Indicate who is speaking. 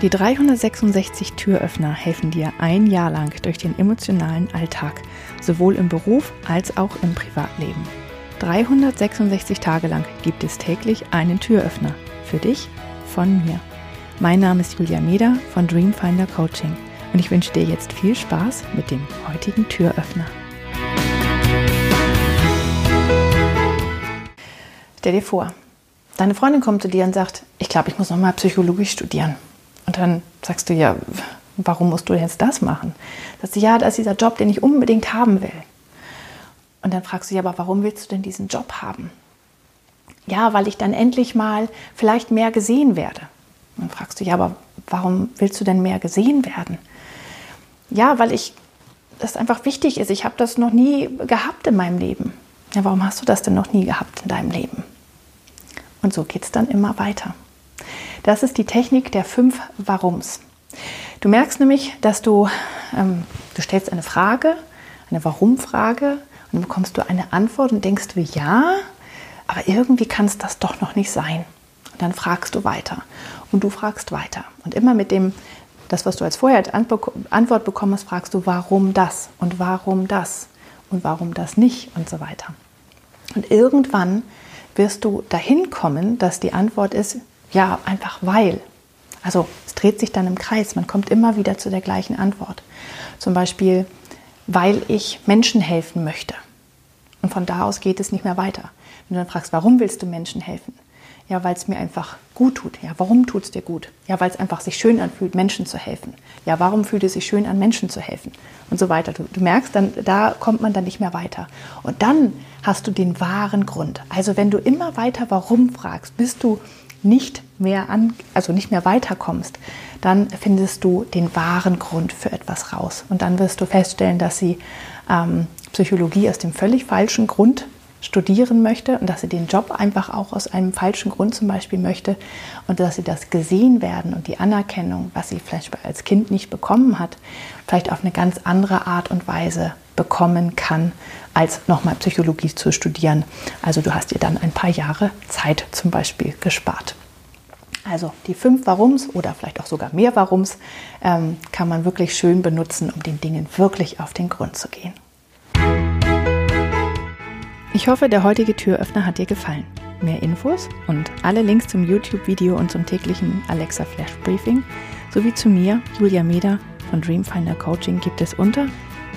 Speaker 1: Die 366 Türöffner helfen dir ein Jahr lang durch den emotionalen Alltag, sowohl im Beruf als auch im Privatleben. 366 Tage lang gibt es täglich einen Türöffner. Für dich, von mir. Mein Name ist Julia Meder von Dreamfinder Coaching und ich wünsche dir jetzt viel Spaß mit dem heutigen Türöffner. Stell dir vor, deine Freundin kommt zu dir und sagt, ich glaube, ich muss nochmal Psychologie studieren. Und dann sagst du, ja, warum musst du jetzt das machen? Sagst du, ja, das ist dieser Job, den ich unbedingt haben will. Und dann fragst du, ja, aber warum willst du denn diesen Job haben? Ja, weil ich dann endlich mal vielleicht mehr gesehen werde. Und dann fragst du, ja, aber warum willst du denn mehr gesehen werden? Ja, weil ich das einfach wichtig ist. Ich habe das noch nie gehabt in meinem Leben. Ja, warum hast du das denn noch nie gehabt in deinem Leben? Und so geht es dann immer weiter. Das ist die Technik der fünf Warums. Du merkst nämlich, dass du, ähm, du stellst eine Frage, eine Warum-Frage und dann bekommst du eine Antwort und denkst du, ja, aber irgendwie kann es das doch noch nicht sein. Und dann fragst du weiter und du fragst weiter. Und immer mit dem, das, was du als vorher als Antwort bekommen hast, fragst du, warum das und warum das und warum das nicht und so weiter. Und irgendwann wirst du dahin kommen, dass die Antwort ist, ja, einfach weil. Also es dreht sich dann im Kreis, man kommt immer wieder zu der gleichen Antwort. Zum Beispiel, weil ich Menschen helfen möchte. Und von da aus geht es nicht mehr weiter. Wenn du dann fragst, warum willst du Menschen helfen? Ja, weil es mir einfach gut tut. Ja, warum tut es dir gut? Ja, weil es einfach sich schön anfühlt, Menschen zu helfen. Ja, warum fühlt es sich schön an, Menschen zu helfen? Und so weiter. Du, du merkst dann, da kommt man dann nicht mehr weiter. Und dann hast du den wahren Grund. Also wenn du immer weiter warum fragst, bist du nicht mehr an, also nicht mehr weiterkommst, dann findest du den wahren Grund für etwas raus. Und dann wirst du feststellen, dass sie ähm, Psychologie aus dem völlig falschen Grund studieren möchte und dass sie den Job einfach auch aus einem falschen Grund zum Beispiel möchte und dass sie das gesehen werden und die Anerkennung, was sie vielleicht als Kind nicht bekommen hat, vielleicht auf eine ganz andere Art und Weise bekommen kann, als nochmal Psychologie zu studieren. Also du hast dir dann ein paar Jahre Zeit zum Beispiel gespart. Also die fünf Warums oder vielleicht auch sogar mehr Warums ähm, kann man wirklich schön benutzen, um den Dingen wirklich auf den Grund zu gehen. Ich hoffe, der heutige Türöffner hat dir gefallen. Mehr Infos und alle Links zum YouTube-Video und zum täglichen Alexa Flash Briefing sowie zu mir, Julia Meder von Dreamfinder Coaching gibt es unter